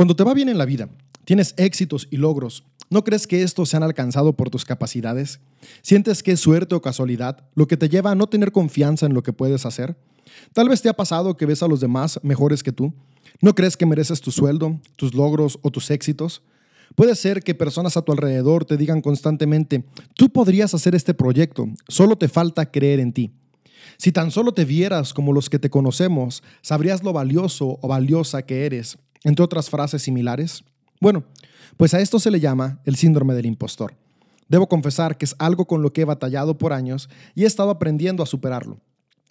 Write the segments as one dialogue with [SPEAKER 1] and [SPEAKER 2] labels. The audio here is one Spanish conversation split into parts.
[SPEAKER 1] Cuando te va bien en la vida, tienes éxitos y logros, ¿no crees que estos se han alcanzado por tus capacidades? ¿Sientes que es suerte o casualidad lo que te lleva a no tener confianza en lo que puedes hacer? Tal vez te ha pasado que ves a los demás mejores que tú. ¿No crees que mereces tu sueldo, tus logros o tus éxitos? Puede ser que personas a tu alrededor te digan constantemente, tú podrías hacer este proyecto, solo te falta creer en ti. Si tan solo te vieras como los que te conocemos, sabrías lo valioso o valiosa que eres, entre otras frases similares. Bueno, pues a esto se le llama el síndrome del impostor. Debo confesar que es algo con lo que he batallado por años y he estado aprendiendo a superarlo.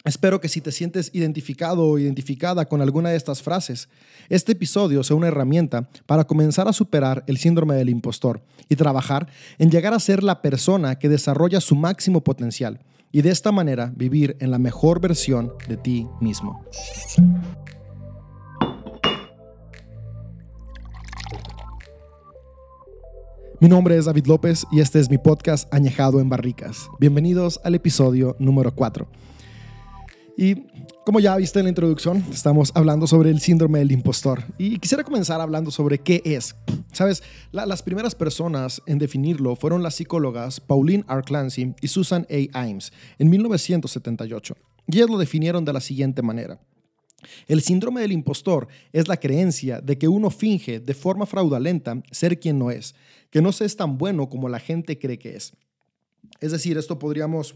[SPEAKER 1] Espero que si te sientes identificado o identificada con alguna de estas frases, este episodio sea una herramienta para comenzar a superar el síndrome del impostor y trabajar en llegar a ser la persona que desarrolla su máximo potencial y de esta manera vivir en la mejor versión de ti mismo. Mi nombre es David López y este es mi podcast Añejado en Barricas. Bienvenidos al episodio número 4. Y como ya viste en la introducción, estamos hablando sobre el síndrome del impostor. Y quisiera comenzar hablando sobre qué es. Sabes, las primeras personas en definirlo fueron las psicólogas Pauline R. Clancy y Susan A. Imes en 1978. Y ellas lo definieron de la siguiente manera. El síndrome del impostor es la creencia de que uno finge de forma fraudulenta ser quien no es, que no se es tan bueno como la gente cree que es. Es decir, esto podríamos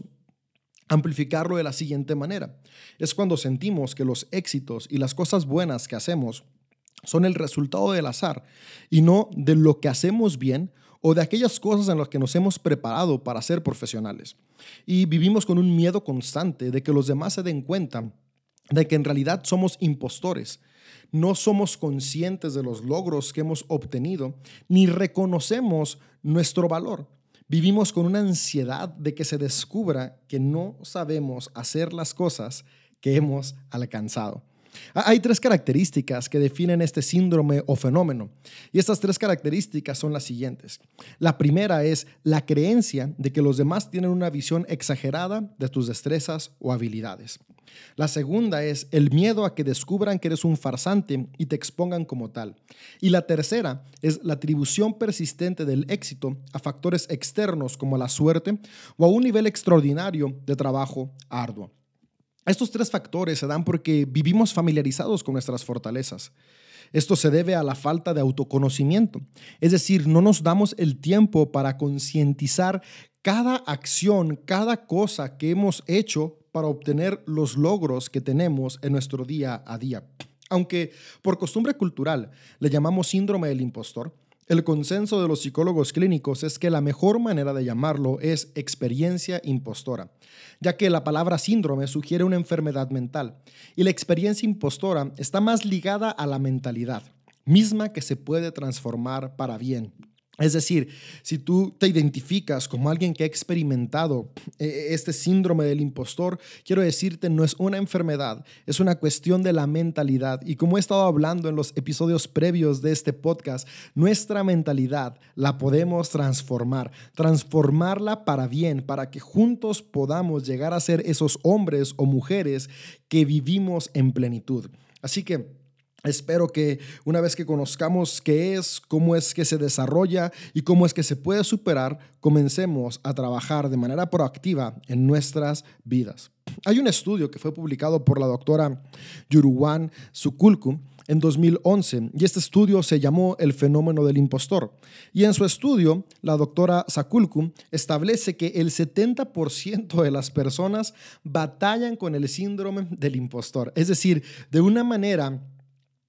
[SPEAKER 1] amplificarlo de la siguiente manera. Es cuando sentimos que los éxitos y las cosas buenas que hacemos son el resultado del azar y no de lo que hacemos bien o de aquellas cosas en las que nos hemos preparado para ser profesionales. Y vivimos con un miedo constante de que los demás se den cuenta de que en realidad somos impostores. No somos conscientes de los logros que hemos obtenido, ni reconocemos nuestro valor. Vivimos con una ansiedad de que se descubra que no sabemos hacer las cosas que hemos alcanzado. Hay tres características que definen este síndrome o fenómeno, y estas tres características son las siguientes. La primera es la creencia de que los demás tienen una visión exagerada de tus destrezas o habilidades. La segunda es el miedo a que descubran que eres un farsante y te expongan como tal. Y la tercera es la atribución persistente del éxito a factores externos como la suerte o a un nivel extraordinario de trabajo arduo. Estos tres factores se dan porque vivimos familiarizados con nuestras fortalezas. Esto se debe a la falta de autoconocimiento, es decir, no nos damos el tiempo para concientizar cada acción, cada cosa que hemos hecho para obtener los logros que tenemos en nuestro día a día. Aunque por costumbre cultural le llamamos síndrome del impostor, el consenso de los psicólogos clínicos es que la mejor manera de llamarlo es experiencia impostora, ya que la palabra síndrome sugiere una enfermedad mental y la experiencia impostora está más ligada a la mentalidad, misma que se puede transformar para bien. Es decir, si tú te identificas como alguien que ha experimentado eh, este síndrome del impostor, quiero decirte, no es una enfermedad, es una cuestión de la mentalidad. Y como he estado hablando en los episodios previos de este podcast, nuestra mentalidad la podemos transformar, transformarla para bien, para que juntos podamos llegar a ser esos hombres o mujeres que vivimos en plenitud. Así que... Espero que una vez que conozcamos qué es, cómo es que se desarrolla y cómo es que se puede superar, comencemos a trabajar de manera proactiva en nuestras vidas. Hay un estudio que fue publicado por la doctora Yuruwan Sukulku en 2011 y este estudio se llamó El fenómeno del impostor. Y en su estudio, la doctora Sakulku establece que el 70% de las personas batallan con el síndrome del impostor, es decir, de una manera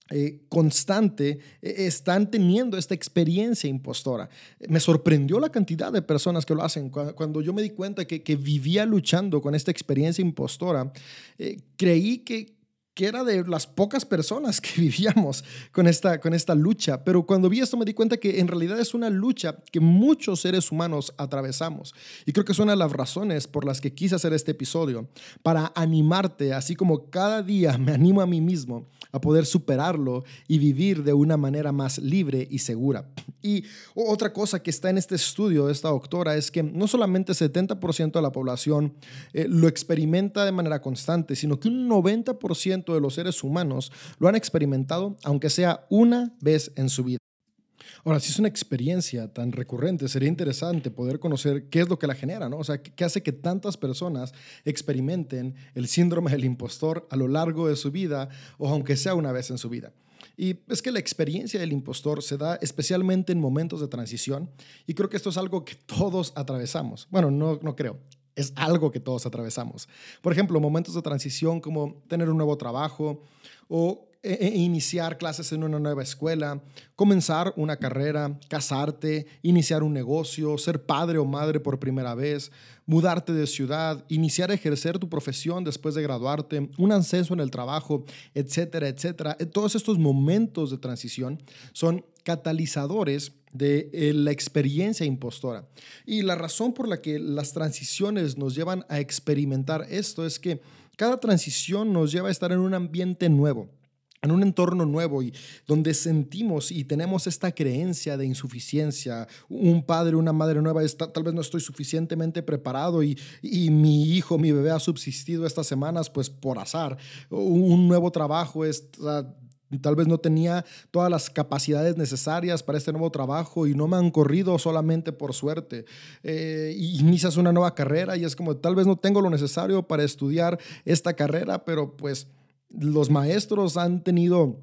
[SPEAKER 1] eh, constante eh, están teniendo esta experiencia impostora. Me sorprendió la cantidad de personas que lo hacen. Cuando, yo me di cuenta que, que, vivía luchando con esta experiencia impostora, eh, creí que, que era de las pocas personas que vivíamos con esta, con esta lucha. Pero cuando vi esto me di cuenta que en realidad es una lucha que muchos seres humanos atravesamos. Y creo que es una de las razones por las que quise hacer este episodio, para animarte, así como cada día me animo a mí mismo a poder superarlo y vivir de una manera más libre y segura. Y otra cosa que está en este estudio de esta doctora es que no solamente 70% de la población eh, lo experimenta de manera constante, sino que un 90% de los seres humanos lo han experimentado, aunque sea una vez en su vida. Ahora, si es una experiencia tan recurrente, sería interesante poder conocer qué es lo que la genera, ¿no? O sea, qué hace que tantas personas experimenten el síndrome del impostor a lo largo de su vida o aunque sea una vez en su vida. Y es que la experiencia del impostor se da especialmente en momentos de transición y creo que esto es algo que todos atravesamos. Bueno, no, no creo. Es algo que todos atravesamos. Por ejemplo, momentos de transición como tener un nuevo trabajo o e, e iniciar clases en una nueva escuela, comenzar una carrera, casarte, iniciar un negocio, ser padre o madre por primera vez, mudarte de ciudad, iniciar a ejercer tu profesión después de graduarte, un ascenso en el trabajo, etcétera, etcétera. Eh, todos estos momentos de transición son catalizadores de eh, la experiencia impostora. Y la razón por la que las transiciones nos llevan a experimentar esto es que cada transición nos lleva a estar en un ambiente nuevo en un entorno nuevo y donde sentimos y tenemos esta creencia de insuficiencia, un padre, una madre nueva, está, tal vez no estoy suficientemente preparado y, y, mi hijo, mi bebé ha subsistido estas semanas pues por azar, un nuevo trabajo es... Tal vez no tenía todas las capacidades necesarias para este nuevo trabajo y no me han corrido solamente por suerte. Eh, inicias una nueva carrera y es como, tal vez no tengo lo necesario para estudiar esta carrera, pero pues los maestros han tenido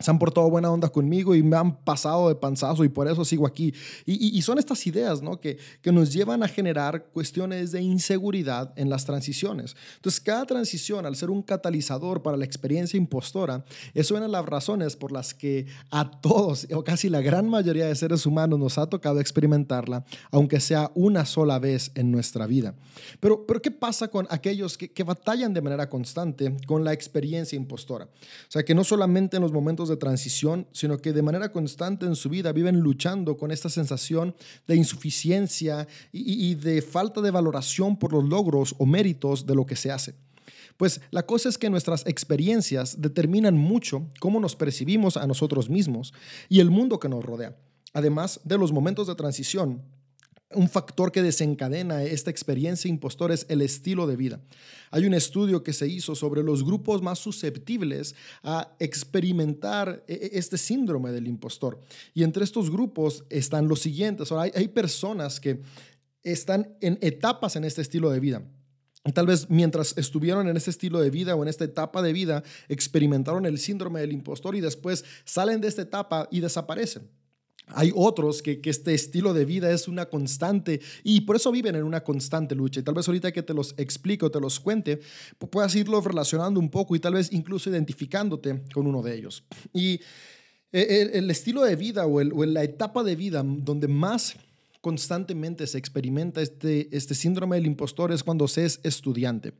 [SPEAKER 1] se han portado buena onda conmigo y me han pasado de panzazo y por eso sigo aquí. Y, son estas ideas ¿no? que, que nos llevan a generar cuestiones de inseguridad en las transiciones. Entonces, cada transición, al ser un catalizador para la experiencia impostora, es una de las razones por las que a todos, o casi la gran mayoría de seres humanos, nos ha tocado experimentarla, aunque sea una sola vez en nuestra vida. Pero, pero ¿qué pasa con aquellos que, que batallan de manera constante con la experiencia impostora? O sea, que no solamente en los momentos de transición, sino que de manera constante en su vida viven luchando con esta sensación de insuficiencia y, de falta de valoración por los logros o méritos de lo que se hace. Pues la cosa es que nuestras experiencias determinan mucho cómo nos percibimos a nosotros mismos y el mundo que nos rodea. Además de los momentos de transición, un factor que desencadena esta experiencia impostor es el estilo de vida. Hay un estudio que se hizo sobre los grupos más susceptibles a experimentar e, e, este síndrome del impostor. Y entre estos grupos están los siguientes. hay, hay personas que están en etapas en este estilo de vida. Tal vez mientras estuvieron en este estilo de vida o en esta etapa de vida, experimentaron el síndrome del impostor y después salen de esta etapa y desaparecen. Hay otros que, este estilo de vida es una constante y por eso viven en una constante lucha. Y tal vez ahorita que te los explico, te los cuente, puedas irlo relacionando un poco y tal vez incluso identificándote con uno de ellos. Y eh, el, estilo de vida o, o la etapa de vida donde más constantemente se experimenta este, este síndrome del impostor es cuando se es estudiante.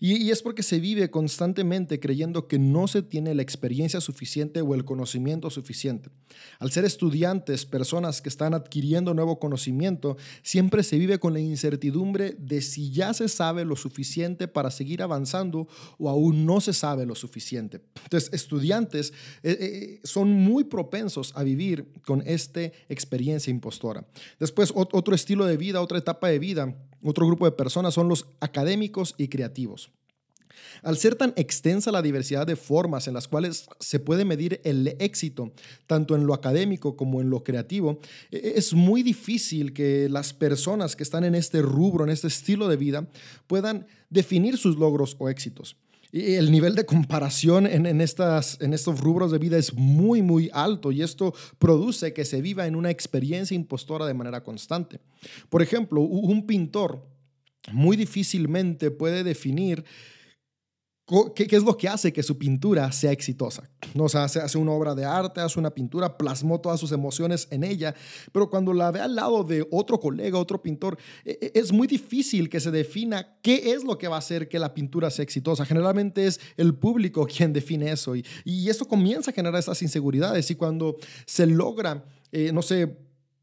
[SPEAKER 1] Y, es porque se vive constantemente creyendo que no se tiene la experiencia suficiente o el conocimiento suficiente. Al ser estudiantes, personas que están adquiriendo nuevo conocimiento, siempre se vive con la incertidumbre de si ya se sabe lo suficiente para seguir avanzando o aún no se sabe lo suficiente. Entonces, estudiantes eh, eh, son muy propensos a vivir con esta experiencia impostora. Después, otro estilo de vida, otra etapa de vida otro grupo de personas son los académicos y creativos. Al ser tan extensa la diversidad de formas en las cuales se puede medir el éxito, tanto en lo académico como en lo creativo, e-, es muy difícil que las personas que están en este rubro, en este estilo de vida, puedan definir sus logros o éxitos. Y el nivel de comparación en, estas, en estos rubros de vida es muy, muy alto y esto produce que se viva en una experiencia impostora de manera constante. Por ejemplo, un pintor muy difícilmente puede definir ¿Qué, es lo que hace que su pintura sea exitosa? ¿No? O sea, hace, una obra de arte, hace una pintura, plasmó todas sus emociones en ella, pero cuando la ve al lado de otro colega, otro pintor, e, e, es muy difícil que se defina qué es lo que va a hacer que la pintura sea exitosa. Generalmente es el público quien define eso y, y eso comienza a generar esas inseguridades y cuando se logra, eh, no sé,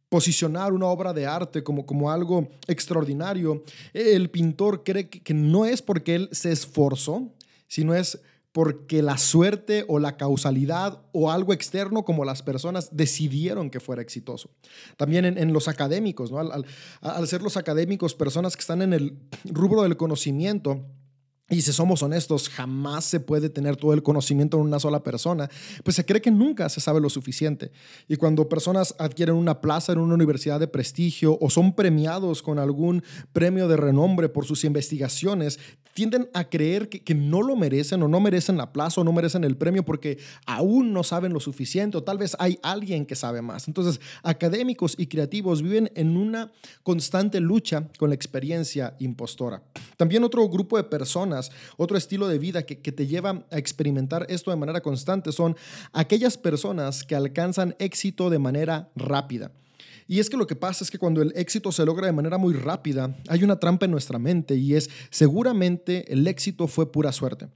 [SPEAKER 1] posicionar una obra de arte como, como algo extraordinario, el pintor cree que no es porque él se esforzó, sino es porque la suerte o la causalidad o algo externo como las personas decidieron que fuera exitoso. También en, los académicos, ¿no? al ser los académicos personas que están en el rubro del conocimiento, y si somos honestos, jamás se puede tener todo el conocimiento en una sola persona, pues se cree que nunca se sabe lo suficiente. Y cuando personas adquieren una plaza en una universidad de prestigio o son premiados con algún premio de renombre por sus investigaciones, tienden a creer que, no lo merecen o no merecen la plaza o no merecen el premio porque aún no saben lo suficiente o tal vez hay alguien que sabe más. Entonces, académicos y creativos viven en una constante lucha con la experiencia impostora. También otro grupo de personas otro estilo de vida que, que te lleva a experimentar esto de manera constante son aquellas personas que alcanzan éxito de manera rápida. Y es que lo que pasa es que cuando el éxito se logra de manera muy rápida, hay una trampa en nuestra mente y es seguramente el éxito fue pura suerte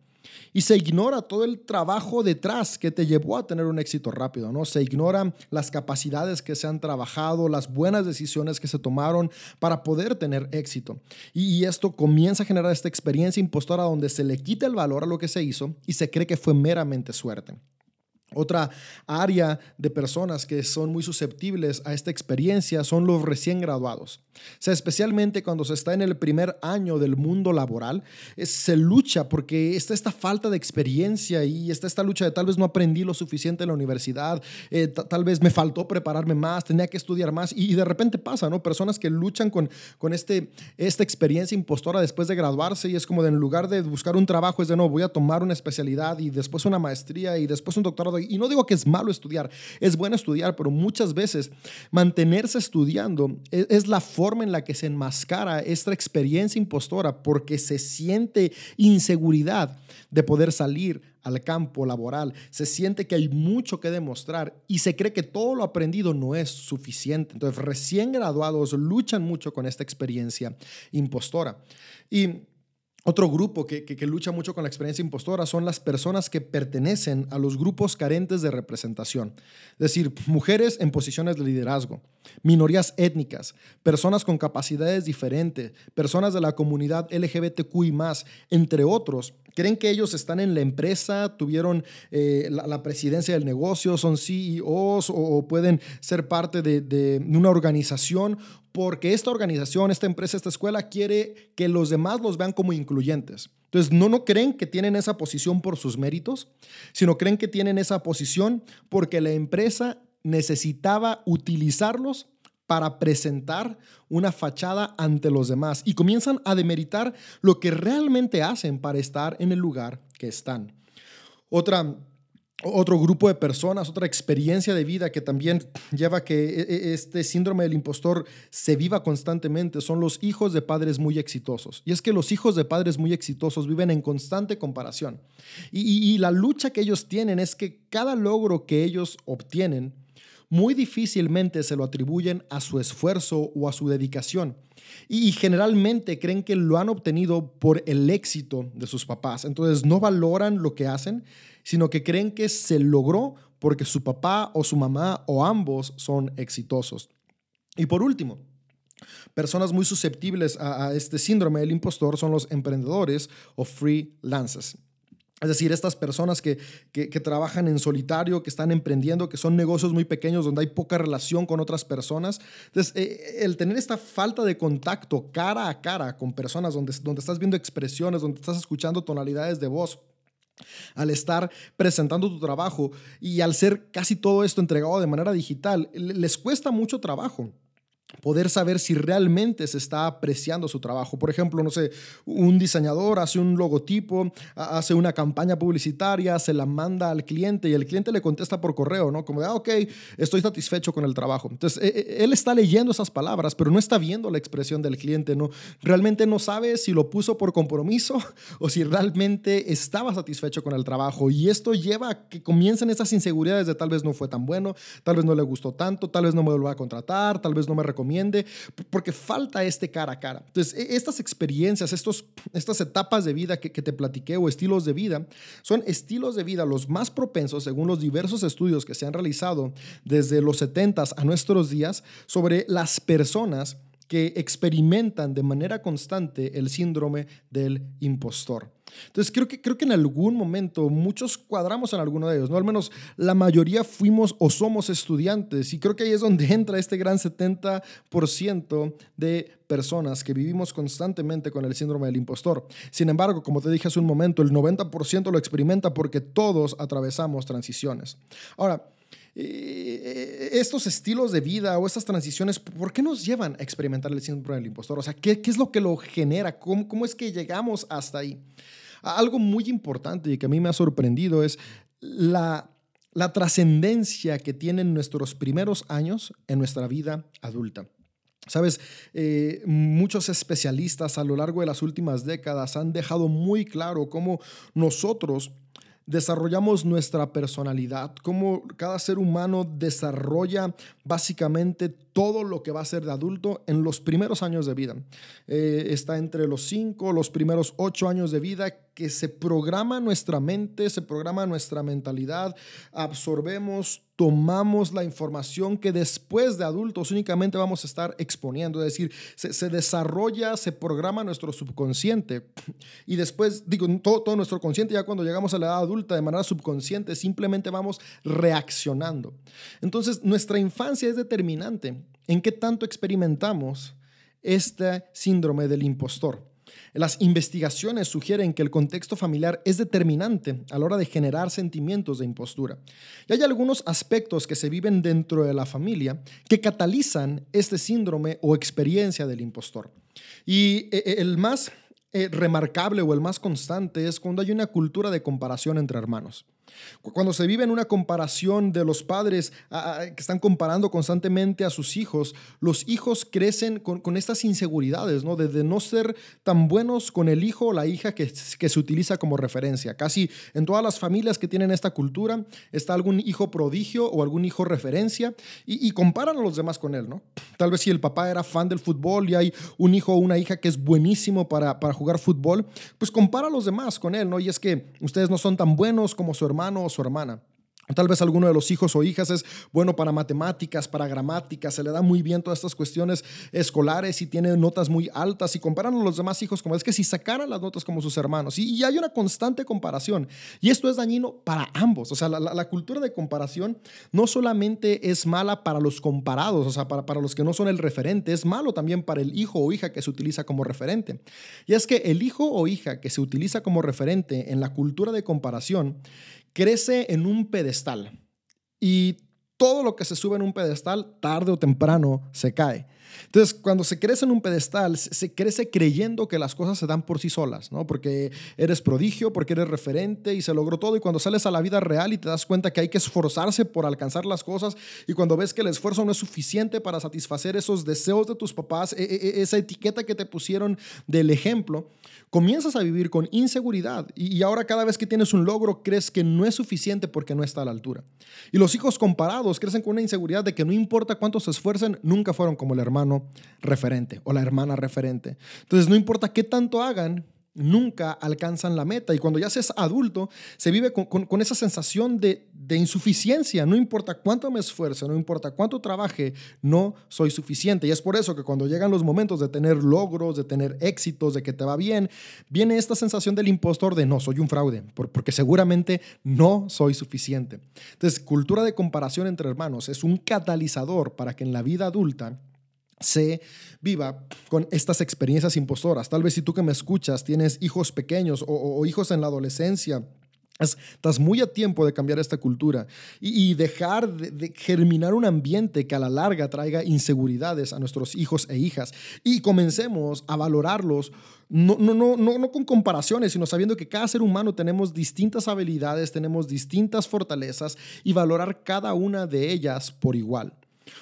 [SPEAKER 1] y se ignora todo el trabajo detrás que te llevó a tener un éxito rápido, ¿no? Se ignoran las capacidades que se han trabajado, las buenas decisiones que se tomaron para poder tener éxito. Y, esto comienza a generar esta experiencia impostora donde se le quita el valor a lo que se hizo y se cree que fue meramente suerte. Otra área de personas que son muy susceptibles a esta experiencia son los recién graduados. O sea, especialmente cuando se está en el primer año del mundo laboral, se lucha porque está esta falta de experiencia y está esta lucha de tal vez no aprendí lo suficiente en la universidad, eh, tal vez me faltó prepararme más, tenía que estudiar más y, de repente pasa, ¿no? Personas que luchan con, con este, esta experiencia impostora después de graduarse y es como de en lugar de buscar un trabajo es de no, voy a tomar una especialidad y después una maestría y después un doctorado y no digo que es malo estudiar, es bueno estudiar, pero muchas veces mantenerse estudiando es, es la forma en la que se enmascara esta experiencia impostora porque se siente inseguridad de poder salir al campo laboral, se siente que hay mucho que demostrar y se cree que todo lo aprendido no es suficiente. Entonces, recién graduados luchan mucho con esta experiencia impostora. Y otro grupo que, lucha mucho con la experiencia impostora son las personas que pertenecen a los grupos carentes de representación, es decir, mujeres en posiciones de liderazgo, minorías étnicas, personas con capacidades diferentes, personas de la comunidad LGBTQI, entre otros, creen que ellos están en la empresa, tuvieron eh, la, presidencia del negocio, son CEOs o, pueden ser parte de, de una organización porque esta organización, esta empresa, esta escuela quiere que los demás los vean como incluyentes. Entonces, no, no creen que tienen esa posición por sus méritos, sino creen que tienen esa posición porque la empresa necesitaba utilizarlos para presentar una fachada ante los demás y comienzan a demeritar lo que realmente hacen para estar en el lugar que están. Otra otro grupo de personas, otra experiencia de vida que también lleva a que e, e, este síndrome del impostor se viva constantemente son los hijos de padres muy exitosos. Y es que los hijos de padres muy exitosos viven en constante comparación. Y, la lucha que ellos tienen es que cada logro que ellos obtienen muy difícilmente se lo atribuyen a su esfuerzo o a su dedicación. Y, generalmente creen que lo han obtenido por el éxito de sus papás. Entonces no valoran lo que hacen sino que creen que se logró porque su papá o su mamá o ambos son exitosos. Y por último, personas muy susceptibles a, este síndrome del impostor son los emprendedores o freelancers. Es decir, estas personas que, que, trabajan en solitario, que están emprendiendo, que son negocios muy pequeños donde hay poca relación con otras personas. Entonces, eh, el tener esta falta de contacto cara a cara con personas donde, donde estás viendo expresiones, donde estás escuchando tonalidades de voz, al estar presentando tu trabajo y al ser casi todo esto entregado de manera digital, les cuesta mucho trabajo poder saber si realmente se está apreciando su trabajo. Por ejemplo, no sé, un diseñador hace un logotipo, hace una campaña publicitaria, se la manda al cliente y el cliente le contesta por correo, ¿no? Como de, ah, ok, estoy satisfecho con el trabajo. Entonces, e, e, él está leyendo esas palabras, pero no está viendo la expresión del cliente, ¿no? Realmente no sabe si lo puso por compromiso o si realmente estaba satisfecho con el trabajo. Y esto lleva a que comiencen esas inseguridades de tal vez no fue tan bueno, tal vez no le gustó tanto, tal vez no me lo va a contratar, tal vez no me porque falta este cara a cara. Entonces, e, estas experiencias, estos, estas etapas de vida que, que te platiqué o estilos de vida, son estilos de vida los más propensos, según los diversos estudios que se han realizado desde los 70 a nuestros días, sobre las personas que experimentan de manera constante el síndrome del impostor. Entonces creo que, creo que en algún momento muchos cuadramos en alguno de ellos, ¿no? Al menos la mayoría fuimos o somos estudiantes y creo que ahí es donde entra este gran 70% de personas que vivimos constantemente con el síndrome del impostor. Sin embargo, como te dije hace un momento, el 90% lo experimenta porque todos atravesamos transiciones. Ahora, eh, estos estilos de vida o estas transiciones, ¿por qué nos llevan a experimentar el síndrome del impostor? O sea, ¿qué, qué es lo que lo genera? ¿Cómo, ¿Cómo es que llegamos hasta ahí? Algo muy importante y que a mí me ha sorprendido es la, la trascendencia que tienen nuestros primeros años en nuestra vida adulta. Sabes, eh, muchos especialistas a lo largo de las últimas décadas han dejado muy claro cómo nosotros desarrollamos nuestra personalidad, cómo cada ser humano desarrolla básicamente todo lo que va a ser de adulto en los primeros años de vida. Eh, está entre los cinco, los primeros ocho años de vida que se programa nuestra mente, se programa nuestra mentalidad, absorbemos, tomamos la información que después de adultos únicamente vamos a estar exponiendo, es decir, se, desarrolla, se programa nuestro subconsciente y después, digo, todo, todo nuestro consciente ya cuando llegamos a la edad adulta de manera subconsciente simplemente vamos reaccionando. Entonces, nuestra infancia es determinante en qué tanto experimentamos este síndrome del impostor. Las investigaciones sugieren que el contexto familiar es determinante a la hora de generar sentimientos de impostura. Y hay algunos aspectos que se viven dentro de la familia que catalizan este síndrome o experiencia del impostor. Y eh, eh, el más eh, remarcable o el más constante es cuando hay una cultura de comparación entre hermanos. Cuando se vive en una comparación de los padres que están comparando constantemente a sus hijos, los hijos crecen con, estas inseguridades, ¿no? De, no ser tan buenos con el hijo o la hija que, que se utiliza como referencia. Casi en todas las familias que tienen esta cultura está algún hijo prodigio o algún hijo referencia y, comparan a los demás con él, ¿no? Tal vez si el papá era fan del fútbol y hay un hijo o una hija que es buenísimo para, para jugar fútbol, pues compara a los demás con él, ¿no? Y es que ustedes no son tan buenos como su hermano hermano o su hermana. Tal vez alguno de los hijos o hijas es bueno para matemáticas, para gramática, se le da muy bien todas estas cuestiones escolares y tiene notas muy altas y comparan a los demás hijos como es que si sacaran las notas como sus hermanos. Y, hay una constante comparación. Y esto es dañino para ambos. O sea, la, cultura de comparación no solamente es mala para los comparados, o sea, para, para los que no son el referente, es malo también para el hijo o hija que se utiliza como referente. Y es que el hijo o hija que se utiliza como referente en la cultura de comparación crece en un pedestal y todo lo que se sube en un pedestal, tarde o temprano, se cae. Entonces, cuando se crece en un pedestal, se crece creyendo que las cosas se dan por sí solas, ¿no? Porque eres prodigio, porque eres referente y se logró todo. Y cuando sales a la vida real y te das cuenta que hay que esforzarse por alcanzar las cosas y cuando ves que el esfuerzo no es suficiente para satisfacer esos deseos de tus papás, e, e, e, esa etiqueta que te pusieron del ejemplo, comienzas a vivir con inseguridad y, ahora cada vez que tienes un logro crees que no es suficiente porque no está a la altura. Y los hijos comparados crecen con una inseguridad de que no importa cuánto se esfuercen, nunca fueron como el hermano referente o la hermana referente. Entonces no importa qué tanto hagan, nunca alcanzan la meta. Y cuando ya seas adulto, se vive con, esa sensación de, insuficiencia. No importa cuánto me esfuerce, no importa cuánto trabaje, no soy suficiente. Y es por eso que cuando llegan los momentos de tener logros, de tener éxitos, de que te va bien, viene esta sensación del impostor de no, soy un fraude, porque seguramente no soy suficiente. Entonces, cultura de comparación entre hermanos es un catalizador para que en la vida adulta se viva con estas experiencias impostoras. Tal vez si tú que me escuchas tienes hijos pequeños o, hijos en la adolescencia, Estás muy a tiempo de cambiar esta cultura y, dejar de, germinar un ambiente que a la larga traiga inseguridades a nuestros hijos e hijas. Y comencemos a valorarlos, no, no, no, no, no con comparaciones, sino sabiendo que cada ser humano tenemos distintas habilidades, tenemos distintas fortalezas y valorar cada una de ellas por igual.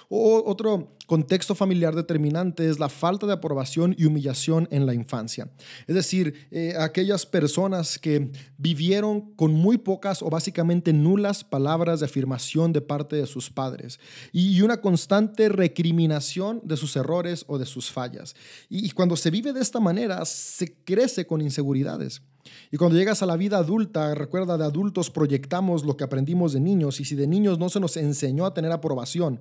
[SPEAKER 1] O otro contexto familiar determinante es la falta de aprobación y humillación en la infancia. Es decir, eh, aquellas personas que vivieron con muy pocas o básicamente nulas palabras de afirmación de parte de sus padres y una constante recriminación de sus errores o de sus fallas. y cuando se vive de esta manera, se crece con inseguridades. Y cuando llegas a la vida adulta, recuerda, de adultos proyectamos lo que aprendimos de niños y si de niños no se nos enseñó a tener aprobación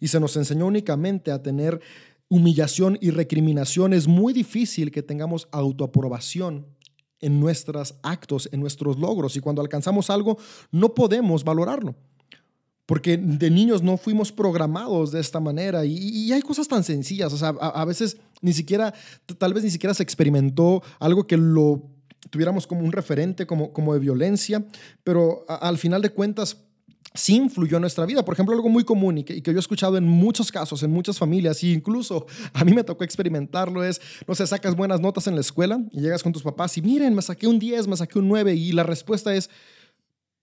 [SPEAKER 1] y se nos enseñó únicamente a tener humillación y recriminación, es muy difícil que tengamos autoaprobación en nuestros actos, en nuestros logros. Y cuando alcanzamos algo, no podemos valorarlo. Porque de niños no fuimos programados de esta manera y, hay cosas tan sencillas, o sea, a, veces ni siquiera, tal vez ni siquiera se experimentó algo que lo tuviéramos como un referente, como, como de violencia, pero al final de cuentas sí influyó en nuestra vida. Por ejemplo, algo muy común y que, yo he escuchado en muchos casos, en muchas familias, e incluso a mí me tocó experimentarlo, es, no sé, sacas buenas notas en la escuela y llegas con tus papás y miren, me saqué un 10, me saqué un 9 y la respuesta es,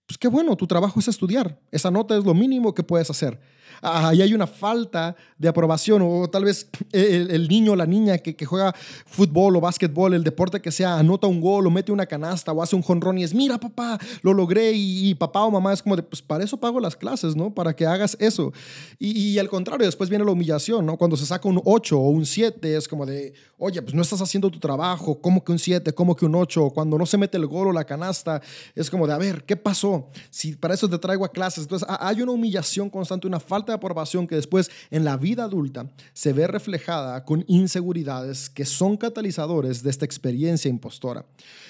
[SPEAKER 1] pues qué bueno, tu trabajo es estudiar. Esa nota es lo mínimo que puedes hacer ahí hay una falta de aprobación o tal vez el, niño o la niña que, que, juega fútbol o básquetbol, el deporte que sea, anota un gol o mete una canasta o hace un jonrón y es, mira papá, lo logré y, papá o mamá es como de, pues para eso pago las clases, ¿no? Para que hagas eso. Y, al contrario, después viene la humillación, ¿no? Cuando se saca un 8 o un 7 es como de, oye, pues no estás haciendo tu trabajo, ¿cómo que un 7? ¿Cómo que un 8? Cuando no se mete el gol o la canasta, es como de, a ver, ¿qué pasó? Si para eso te traigo a clases. Entonces hay una humillación constante, una falta de aprobación que después en la vida adulta se ve reflejada con inseguridades que son catalizadores de esta experiencia impostora.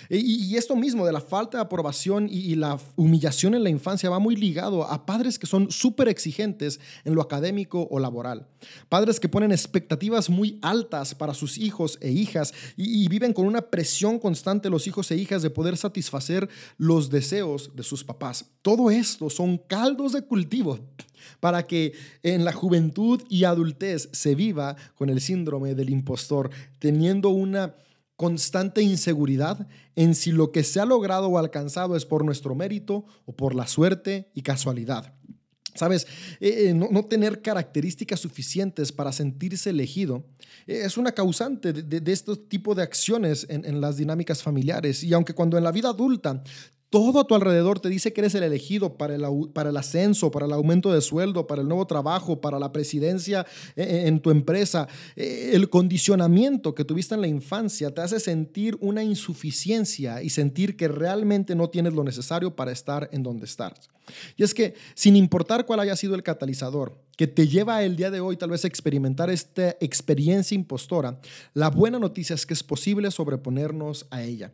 [SPEAKER 1] Y, esto mismo de la falta de aprobación y, la humillación en la infancia va muy ligado a padres que son súper exigentes en lo académico o laboral. Padres que ponen expectativas muy altas para sus hijos e hijas y viven con una presión constante los hijos e hijas de poder satisfacer los deseos de sus papás. Todo esto son caldos de cultivo para que en la juventud y adultez se viva con el síndrome del impostor, teniendo una constante inseguridad en si lo que se ha logrado o alcanzado es por nuestro mérito o por la suerte y casualidad. Sabes, eh, eh, no, tener características suficientes para sentirse elegido eh, es una causante de, de, este tipo de acciones en, las dinámicas familiares. Y aunque cuando en la vida adulta todo a tu alrededor te dice que eres el elegido para el, para el ascenso, para el aumento de sueldo, para el nuevo trabajo, para la presidencia e, e, en, tu empresa. E, el condicionamiento que tuviste en la infancia te hace sentir una insuficiencia y sentir que realmente no tienes lo necesario para estar en donde estás. Y es que sin importar cuál haya sido el catalizador que te lleva el día de hoy tal vez a experimentar esta experiencia impostora, la buena noticia es que es posible sobreponernos a ella.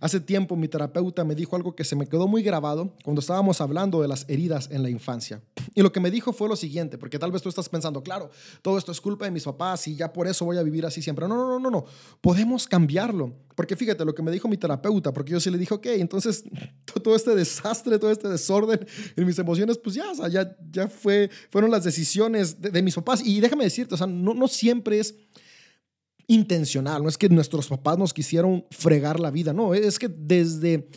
[SPEAKER 1] Hace tiempo mi terapeuta me dijo algo que se me quedó muy grabado cuando estábamos hablando de las heridas en la infancia. Y lo que me dijo fue lo siguiente, porque tal vez tú estás pensando, claro, todo esto es culpa de mis papás y ya por eso voy a vivir así siempre. No, no, no, no, no. Podemos cambiarlo. Porque fíjate lo que me dijo mi terapeuta, porque yo sí le dije, ok, entonces todo este desastre, todo este desorden en mis emociones, pues ya, o sea, ya, ya fue, fueron las decisiones de, de mis papás. Y déjame decirte, o sea, no, no siempre es intencional, no es que nuestros papás nos quisieron fregar la vida, no, es que desde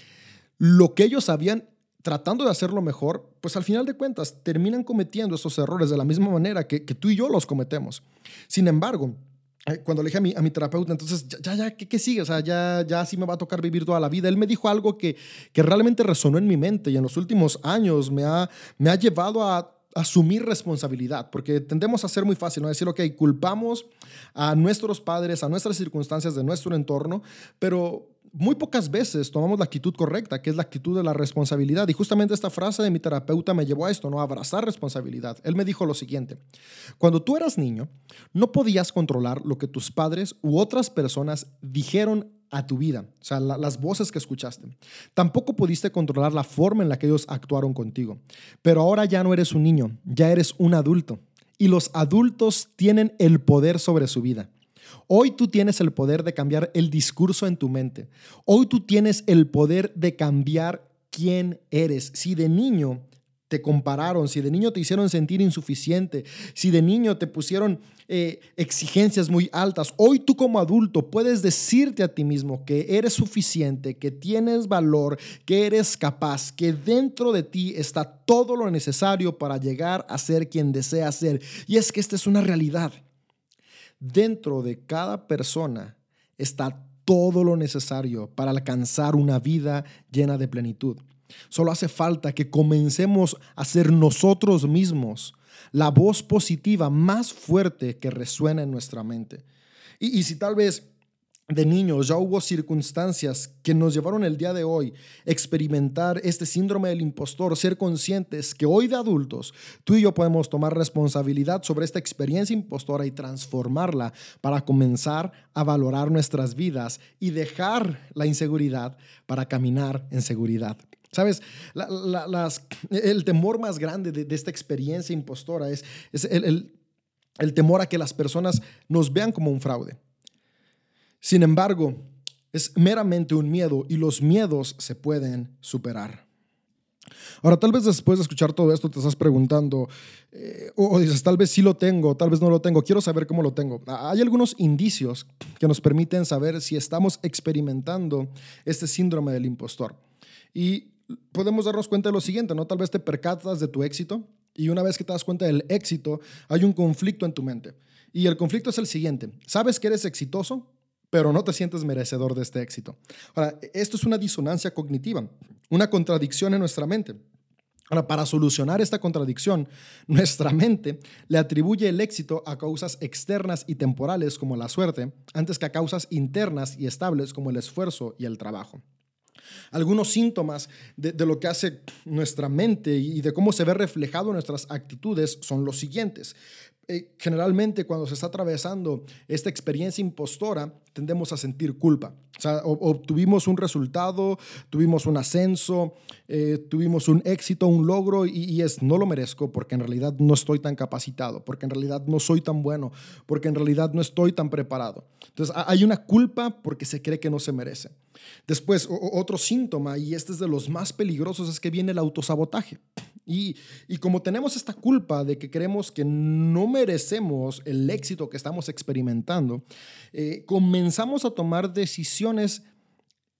[SPEAKER 1] lo que ellos sabían tratando de hacerlo mejor, pues al final de cuentas terminan cometiendo esos errores de la misma manera que, tú y yo los cometemos. Sin embargo, eh, cuando le dije a mi, a mi terapeuta, entonces, ya, ya, ¿qué, sigue? O sea, ya, ya sí me va a tocar vivir toda la vida. Él me dijo algo que, que realmente resonó en mi mente y en los últimos años me ha, me ha llevado a asumir responsabilidad, porque tendemos a ser muy fácil, ¿no? Decir, ok, culpamos a nuestros padres, a nuestras circunstancias de nuestro entorno, pero muy pocas veces tomamos la actitud correcta, que es la actitud de la responsabilidad. Y justamente esta frase de mi terapeuta me llevó a esto, ¿no? A abrazar responsabilidad. Él me dijo lo siguiente, cuando tú eras niño, no podías controlar lo que tus padres u otras personas dijeron a tu vida, o sea, las voces que escuchaste. Tampoco pudiste controlar la forma en la que ellos actuaron contigo. Pero ahora ya no eres un niño, ya eres un adulto. Y los adultos tienen el poder sobre su vida. Hoy tú tienes el poder de cambiar el discurso en tu mente. Hoy tú tienes el poder de cambiar quién eres. Si de niño te compararon, si de niño te hicieron sentir insuficiente, si de niño te pusieron eh, exigencias muy altas, hoy tú como adulto puedes decirte a ti mismo que eres suficiente, que tienes valor, que eres capaz, que dentro de ti está todo lo necesario para llegar a ser quien deseas ser. Y es que esta es una realidad. Dentro de cada persona está todo lo necesario para alcanzar una vida llena de plenitud. Solo hace falta que comencemos a ser nosotros mismos la voz positiva más fuerte que resuena en nuestra mente. Y, si tal vez de niños ya hubo circunstancias que nos llevaron el día de hoy a experimentar este síndrome del impostor, ser conscientes que hoy de adultos tú y yo podemos tomar responsabilidad sobre esta experiencia impostora y transformarla para comenzar a valorar nuestras vidas y dejar la inseguridad para caminar en seguridad. Sabes, el temor más grande de, esta experiencia impostora es, el temor a que las personas nos vean como un fraude. Sin embargo, es meramente un miedo y los miedos se pueden superar. Ahora, tal vez después de escuchar todo esto te estás preguntando, eh, o, dices, tal vez sí lo tengo, tal vez no lo tengo, quiero saber cómo lo tengo. Hay algunos indicios que nos permiten saber si estamos experimentando este síndrome del impostor. Y podemos darnos cuenta de lo siguiente, ¿no? Tal vez te percatas de tu éxito y una vez que te das cuenta del éxito, hay un conflicto en tu mente. Y el conflicto es el siguiente, sabes que eres exitoso, pero no te sientes merecedor de este éxito. Ahora, esto es una disonancia cognitiva, una contradicción en nuestra mente. Ahora, para solucionar esta contradicción, nuestra mente le atribuye el éxito a causas externas y temporales como la suerte, antes que a causas internas y estables como el esfuerzo y el trabajo. Algunos síntomas de, lo que hace nuestra mente y de cómo se ve reflejado en nuestras actitudes son los siguientes. Eh, generalmente cuando se está atravesando esta experiencia impostora, tendemos a sentir culpa. O sea, obtuvimos un resultado, tuvimos un ascenso, eh, tuvimos un éxito, un logro, y, es, no lo merezco porque en realidad no estoy tan capacitado, porque en realidad no soy tan bueno, porque en realidad no estoy tan preparado. Entonces, hay una culpa porque se cree que no se merece. Después, otro síntoma, y este es de los más peligrosos, es que viene el autosabotaje. Y, como tenemos esta culpa de que creemos que no merecemos el éxito que estamos experimentando, eh, comenzamos a tomar decisiones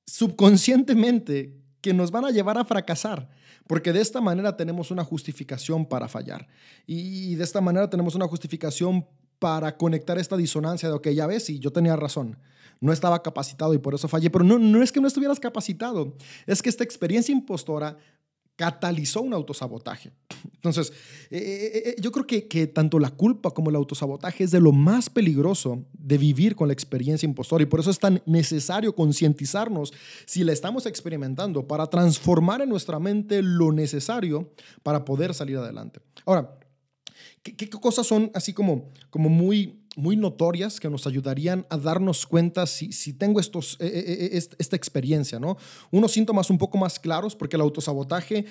[SPEAKER 1] subconscientemente que nos van a llevar a fracasar, porque de esta manera tenemos una justificación para fallar. Y de esta manera tenemos una justificación para conectar esta disonancia de, ok, ya ves, y yo tenía razón, no estaba capacitado y por eso fallé, pero no, no es que no estuvieras capacitado, es que esta experiencia impostora catalizó un autosabotaje. Entonces, eh, eh, eh, yo creo que, que, tanto la culpa como el autosabotaje es de lo más peligroso de vivir con la experiencia impostora y por eso es tan necesario concientizarnos si la estamos experimentando para transformar en nuestra mente lo necesario para poder salir adelante. Ahora, ¿qué, qué cosas son así como, como muy muy notorias que nos ayudarían a darnos cuenta si, si tengo estos, eh, eh, eh, esta experiencia, ¿no? Unos síntomas un poco más claros, porque el autosabotaje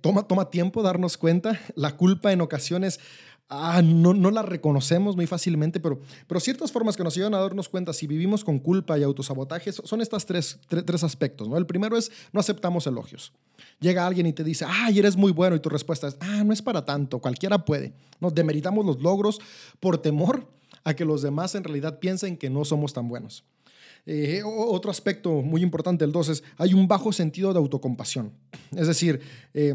[SPEAKER 1] toma, toma tiempo darnos cuenta, la culpa en ocasiones ah, no, no la reconocemos muy fácilmente, pero, pero ciertas formas que nos ayudan a darnos cuenta si vivimos con culpa y autosabotaje son estos tres, tres, aspectos, ¿no? El primero es no aceptamos elogios. Llega alguien y te dice, ay, eres muy bueno, y tu respuesta es, ah, no es para tanto, cualquiera puede. Nos demeritamos los logros por temor a que los demás en realidad piensen que no somos tan buenos. Eh, otro aspecto muy importante del 2 es, hay un bajo sentido de autocompasión. Es decir, eh,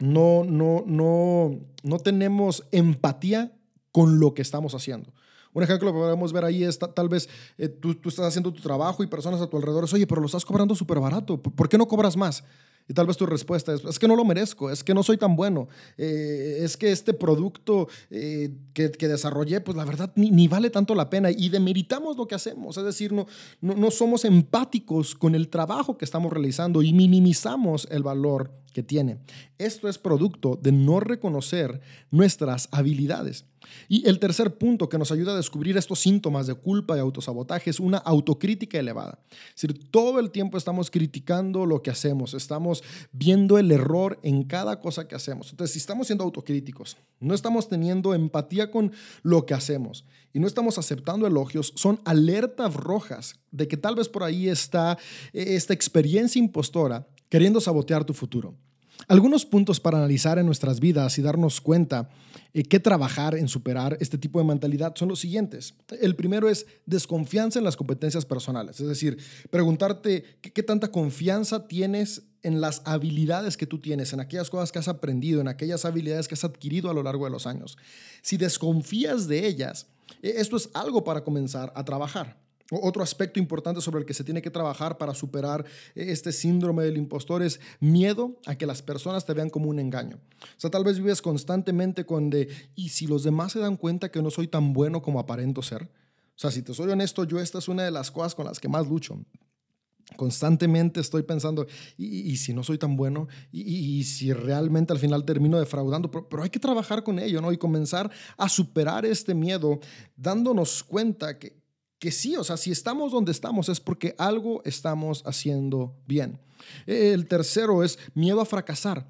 [SPEAKER 1] no, no, no, no tenemos empatía con lo que estamos haciendo. Un ejemplo que podemos ver ahí es tal vez eh, tú, tú, estás haciendo tu trabajo y personas a tu alrededor, oye, pero lo estás cobrando súper barato, ¿por qué no cobras más? Y tal vez tu respuesta es, es que no lo merezco, es que no soy tan bueno, eh, es que este producto eh, que, que, desarrollé, pues la verdad ni, ni, vale tanto la pena y demeritamos lo que hacemos, es decir, no, no, no somos empáticos con el trabajo que estamos realizando y minimizamos el valor que tiene. Esto es producto de no reconocer nuestras habilidades. Y el tercer punto que nos ayuda a descubrir estos síntomas de culpa y autosabotaje es una autocrítica elevada. Es decir, todo el tiempo estamos criticando lo que hacemos, estamos viendo el error en cada cosa que hacemos. Entonces, si estamos siendo autocríticos, no estamos teniendo empatía con lo que hacemos y no estamos aceptando elogios, son alertas rojas de que tal vez por ahí está eh, esta experiencia impostora queriendo sabotear tu futuro. Algunos puntos para analizar en nuestras vidas y darnos cuenta eh, qué trabajar en superar este tipo de mentalidad son los siguientes. El primero es desconfianza en las competencias personales, es decir, preguntarte qué, qué tanta confianza tienes en las habilidades que tú tienes, en aquellas cosas que has aprendido, en aquellas habilidades que has adquirido a lo largo de los años. Si desconfías de ellas, eh, esto es algo para comenzar a trabajar. Otro aspecto importante sobre el que se tiene que trabajar para superar eh, este síndrome del impostor es miedo a que las personas te vean como un engaño. O sea, tal vez vives constantemente con de, ¿y si los demás se dan cuenta que no soy tan bueno como aparento ser? O sea, si te soy honesto, yo esta es una de las cosas con las que más lucho. Constantemente estoy pensando, ¿y, si no soy tan bueno? ¿Y, si realmente al final termino defraudando? Pero, pero, hay que trabajar con ello, ¿no? Y comenzar a superar este miedo dándonos cuenta que, que sí, o sea, si estamos donde estamos es porque algo estamos haciendo bien. El tercero es miedo a fracasar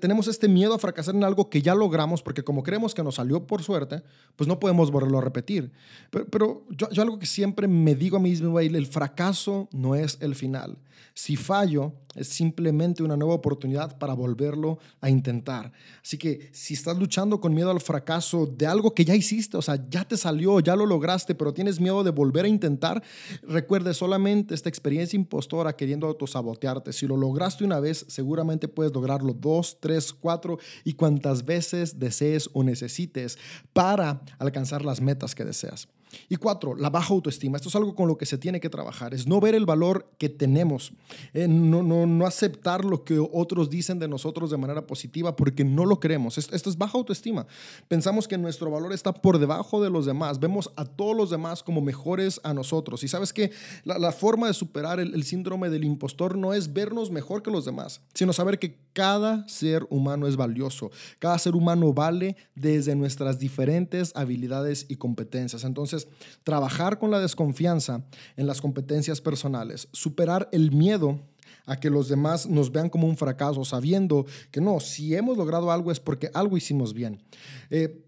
[SPEAKER 1] tenemos este miedo a fracasar en algo que ya logramos, porque como creemos que nos salió por suerte, pues no podemos volverlo a repetir. Pero, yo, yo, algo que siempre me digo a mí mismo, el fracaso no es el final. Si fallo, es simplemente una nueva oportunidad para volverlo a intentar. Así que si estás luchando con miedo al fracaso de algo que ya hiciste, o sea, ya te salió, ya lo lograste, pero tienes miedo de volver a intentar, recuerde solamente esta experiencia impostora queriendo autosabotearte. Si lo lograste una vez, seguramente puedes lograrlo dos, tres, cuatro y cuantas veces desees o necesites para alcanzar las metas que deseas. Y cuatro, la baja autoestima. Esto es algo con lo que se tiene que trabajar. Es no ver el valor que tenemos, eh, no, no, no, aceptar lo que otros dicen de nosotros de manera positiva porque no lo creemos. Esto, es baja autoestima. Pensamos que nuestro valor está por debajo de los demás. Vemos a todos los demás como mejores a nosotros. Y sabes que la, forma de superar el, el síndrome del impostor no es vernos mejor que los demás, sino saber que cada ser humano es valioso. Cada ser humano vale desde nuestras diferentes habilidades y competencias. Entonces, trabajar con la desconfianza en las competencias personales, superar el miedo a que los demás nos vean como un fracaso, sabiendo que no, si hemos logrado algo es porque algo hicimos bien. Eh,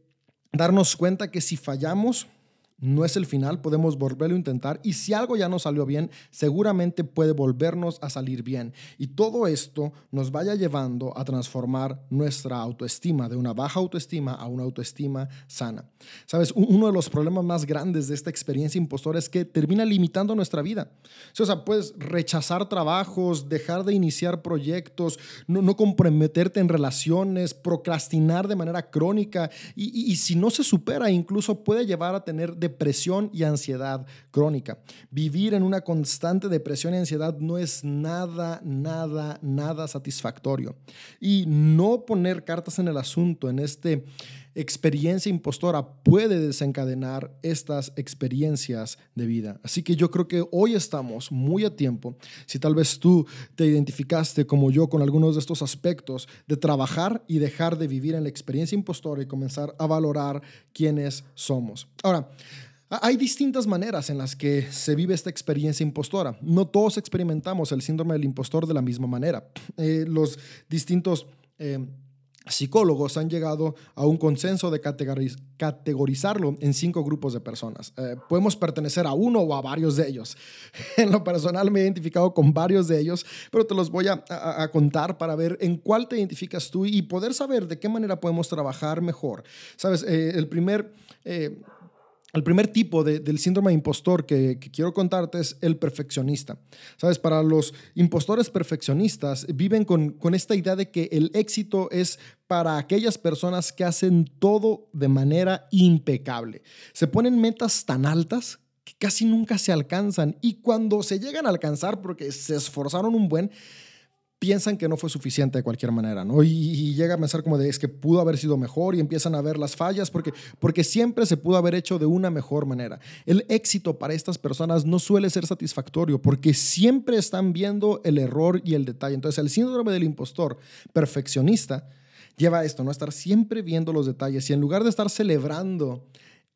[SPEAKER 1] darnos cuenta que si fallamos, no es el final, podemos volverlo a intentar y si algo ya no salió bien, seguramente puede volvernos a salir bien. Y todo esto nos vaya llevando a transformar nuestra autoestima de una baja autoestima a una autoestima sana. Sabes, uno de los problemas más grandes de esta experiencia impostora es que termina limitando nuestra vida. O sea, puedes rechazar trabajos, dejar de iniciar proyectos, no, comprometerte en relaciones, procrastinar de manera crónica y, y si no se supera, incluso puede llevar a tener de depresión y ansiedad crónica. Vivir en una constante depresión y ansiedad no es nada, nada, nada satisfactorio. Y no poner cartas en el asunto en este experiencia impostora puede desencadenar estas experiencias de vida. Así que yo creo que hoy estamos muy a tiempo, si tal vez tú te identificaste como yo con algunos de estos aspectos, de trabajar y dejar de vivir en la experiencia impostora y comenzar a valorar quiénes somos. Ahora, hay distintas maneras en las que se vive esta experiencia impostora. No todos experimentamos el síndrome del impostor de la misma manera. Eh, los distintos... Eh, psicólogos han llegado a un consenso de categorizarlo en cinco grupos de personas. Eh, podemos pertenecer a uno o a varios de ellos. En lo personal me he identificado con varios de ellos, pero te los voy a, contar para ver en cuál te identificas tú y poder saber de qué manera podemos trabajar mejor. Sabes, el primer el primer tipo del síndrome impostor que, quiero contarte es el perfeccionista. Sabes, para los impostores perfeccionistas viven con, con esta idea de que el éxito es para aquellas personas que hacen todo de manera impecable. Se ponen metas tan altas que casi nunca se alcanzan y cuando se llegan a alcanzar porque se esforzaron un buen, piensan que no fue suficiente de cualquier manera, ¿no? Y, llega a pensar como de, es que pudo haber sido mejor y empiezan a ver las fallas porque, porque siempre se pudo haber hecho de una mejor manera. El éxito para estas personas no suele ser satisfactorio porque siempre están viendo el error y el detalle. Entonces, el síndrome del impostor perfeccionista lleva a esto, ¿no? Estar siempre viendo los detalles y en lugar de estar celebrando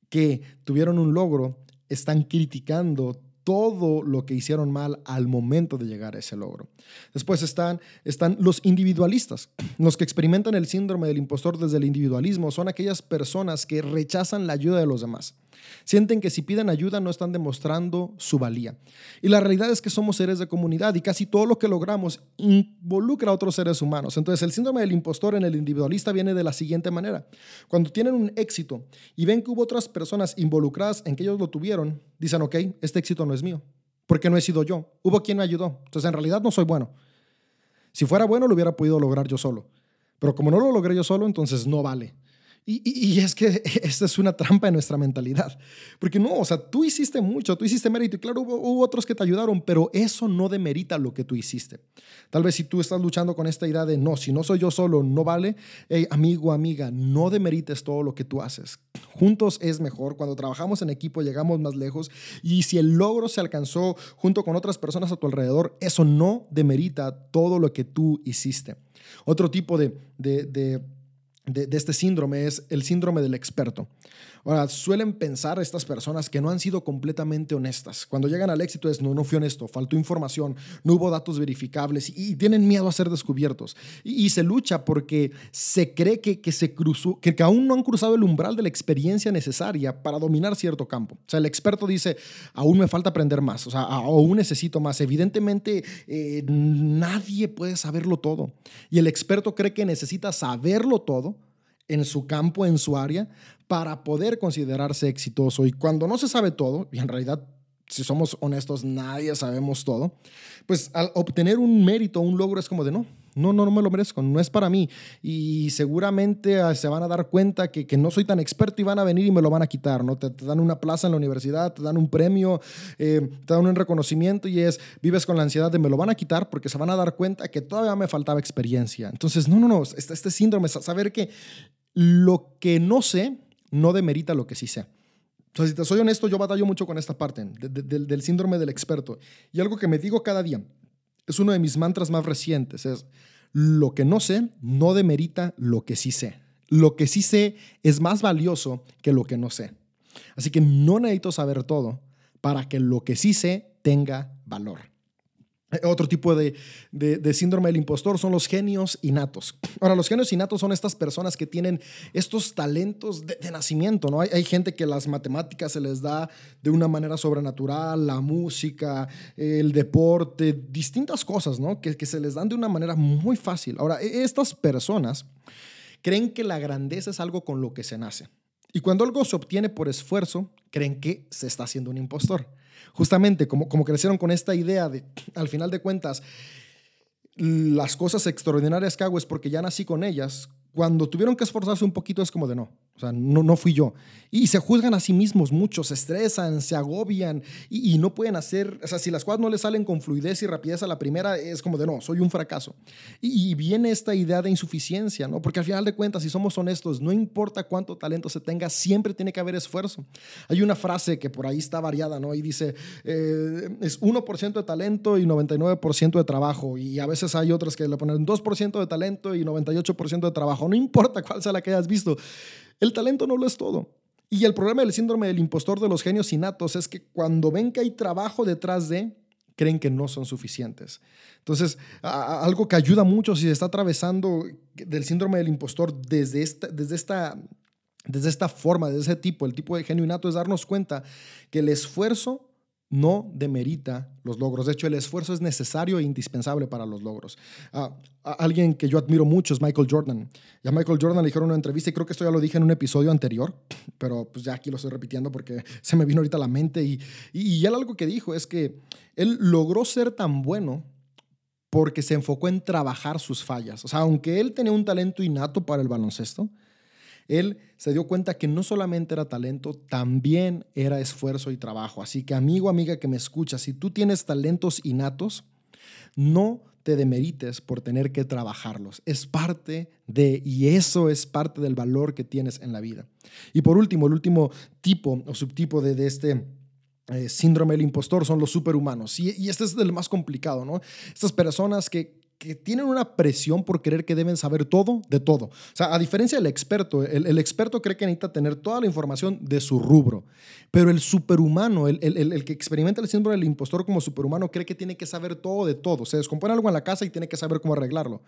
[SPEAKER 1] que tuvieron un logro, están criticando todo lo que hicieron mal al momento de llegar a ese logro. Después están, están los individualistas. Los que experimentan el síndrome del impostor desde el individualismo son aquellas personas que rechazan la ayuda de los demás. Sienten que si piden ayuda no están demostrando su valía. Y la realidad es que somos seres de comunidad y casi todo lo que logramos involucra a otros seres humanos. Entonces el síndrome del impostor en el individualista viene de la siguiente manera. Cuando tienen un éxito y ven que hubo otras personas involucradas en que ellos lo tuvieron, dicen, ok, este éxito no es mío, porque no he sido yo. Hubo quien me ayudó. Entonces en realidad no soy bueno. Si fuera bueno lo hubiera podido lograr yo solo. Pero como no lo logré yo solo, entonces no vale. Y, es que esta es una trampa en nuestra mentalidad. Porque no, o sea, tú hiciste mucho, tú hiciste mérito y claro, hubo, otros que te ayudaron, pero eso no demerita lo que tú hiciste. Tal vez si tú estás luchando con esta idea de no, si no soy yo solo, no vale, amigo, amiga, no demerites todo lo que tú haces. Juntos es mejor, cuando trabajamos en equipo llegamos más lejos y si el logro se alcanzó junto con otras personas a tu alrededor, eso no demerita todo lo que tú hiciste. Otro tipo de, de de, este síndrome es el síndrome del experto. Ahora, suelen pensar estas personas que no han sido completamente honestas. Cuando llegan al éxito es, no, no fui honesto, faltó información, no hubo datos verificables y, tienen miedo a ser descubiertos. Y, se lucha porque se cree que, que se cruzó, que, aún no han cruzado el umbral de la experiencia necesaria para dominar cierto campo. O sea, el experto dice, aún me falta aprender más, o sea, aún necesito más. Evidentemente, eh, nadie puede saberlo todo. Y el experto cree que necesita saberlo todo en su campo, en su área, para poder considerarse exitoso. Y cuando no se sabe todo, y en realidad, si somos honestos, nadie sabemos todo, pues al obtener un mérito, un logro, es como de no. No, no, no me lo merezco, no es para mí. Y seguramente ah, se van a dar cuenta que, que no soy tan experto y van a venir y me lo van a quitar, ¿no? Te, dan una plaza en la universidad, te dan un premio, eh, te dan un reconocimiento y es, vives con la ansiedad de me lo van a quitar porque se van a dar cuenta que todavía me faltaba experiencia. Entonces, no, no, no, este, este síndrome, saber que lo que no sé no demerita lo que sí sé. O sea, si te soy honesto, yo batallo mucho con esta parte del síndrome del experto. Y algo que me digo cada día, es uno de mis mantras más recientes, es lo que no sé no demerita lo que sí sé. Lo que sí sé es más valioso que lo que no sé. Así que no necesito saber todo para que lo que sí sé tenga valor. Otro tipo de, síndrome del impostor son los genios innatos. Ahora, los genios innatos son estas personas que tienen estos talentos de, nacimiento, ¿no? Hay, gente que las matemáticas se les da de una manera sobrenatural, la música, el deporte, distintas cosas, ¿no? Que, que se les dan de una manera muy fácil. Ahora, e, estas personas creen que la grandeza es algo con lo que se nace. Y cuando algo se obtiene por esfuerzo, creen que se está haciendo un impostor justamente como, como crecieron con esta idea de, al final de cuentas, las cosas extraordinarias que hago es porque ya nací con ellas, cuando tuvieron que esforzarse un poquito es como de no, o sea, no, no fui yo. Y se juzgan a sí mismos mucho, se estresan, se agobian y, no pueden hacer, o sea, si las cosas no les salen con fluidez y rapidez a la primera, es como de no, soy un fracaso. Y, viene esta idea de insuficiencia, ¿no? Porque al final de cuentas, si somos honestos, no importa cuánto talento se tenga, siempre tiene que haber esfuerzo. Hay una frase que por ahí está variada, ¿no? Y dice, eh, es 1% de talento y 99% de trabajo. Y a veces hay otras que le ponen 2% de talento y 98% de trabajo. No importa cuál sea la que hayas visto el talento no lo es todo. Y el problema del síndrome del impostor de los genios innatos es que cuando ven que hay trabajo detrás de, creen que no son suficientes. Entonces, algo que ayuda mucho si se está atravesando del síndrome del impostor desde esta, desde esta, desde esta forma, desde ese tipo, el tipo de genio innato, es darnos cuenta que el esfuerzo no demerita los logros. De hecho, el esfuerzo es necesario e indispensable para los logros. Ah, alguien que yo admiro mucho es Michael Jordan. Ya Michael Jordan le dijeron en una entrevista, y creo que esto ya lo dije en un episodio anterior, pero pues ya aquí lo estoy repitiendo porque se me vino ahorita a la mente. Y, y él algo que dijo es que él logró ser tan bueno porque se enfocó en trabajar sus fallas. O sea, aunque él tenía un talento innato para el baloncesto, él se dio cuenta que no solamente era talento, también era esfuerzo y trabajo. Así que amigo, amiga que me escucha, si tú tienes talentos innatos, no te demerites por tener que trabajarlos. Es parte de, y eso es parte del valor que tienes en la vida. Y por último, el último tipo o subtipo de, este... Eh, síndrome del impostor son los superhumanos. Y, y este es el más complicado, ¿no? Estas personas que, que tienen una presión por creer que deben saber todo de todo. O sea, a diferencia del experto, el, experto cree que necesita tener toda la información de su rubro, pero el superhumano, el, el, que experimenta el síndrome del impostor como superhumano, cree que tiene que saber todo de todo. Se descompone algo en la casa y tiene que saber cómo arreglarlo.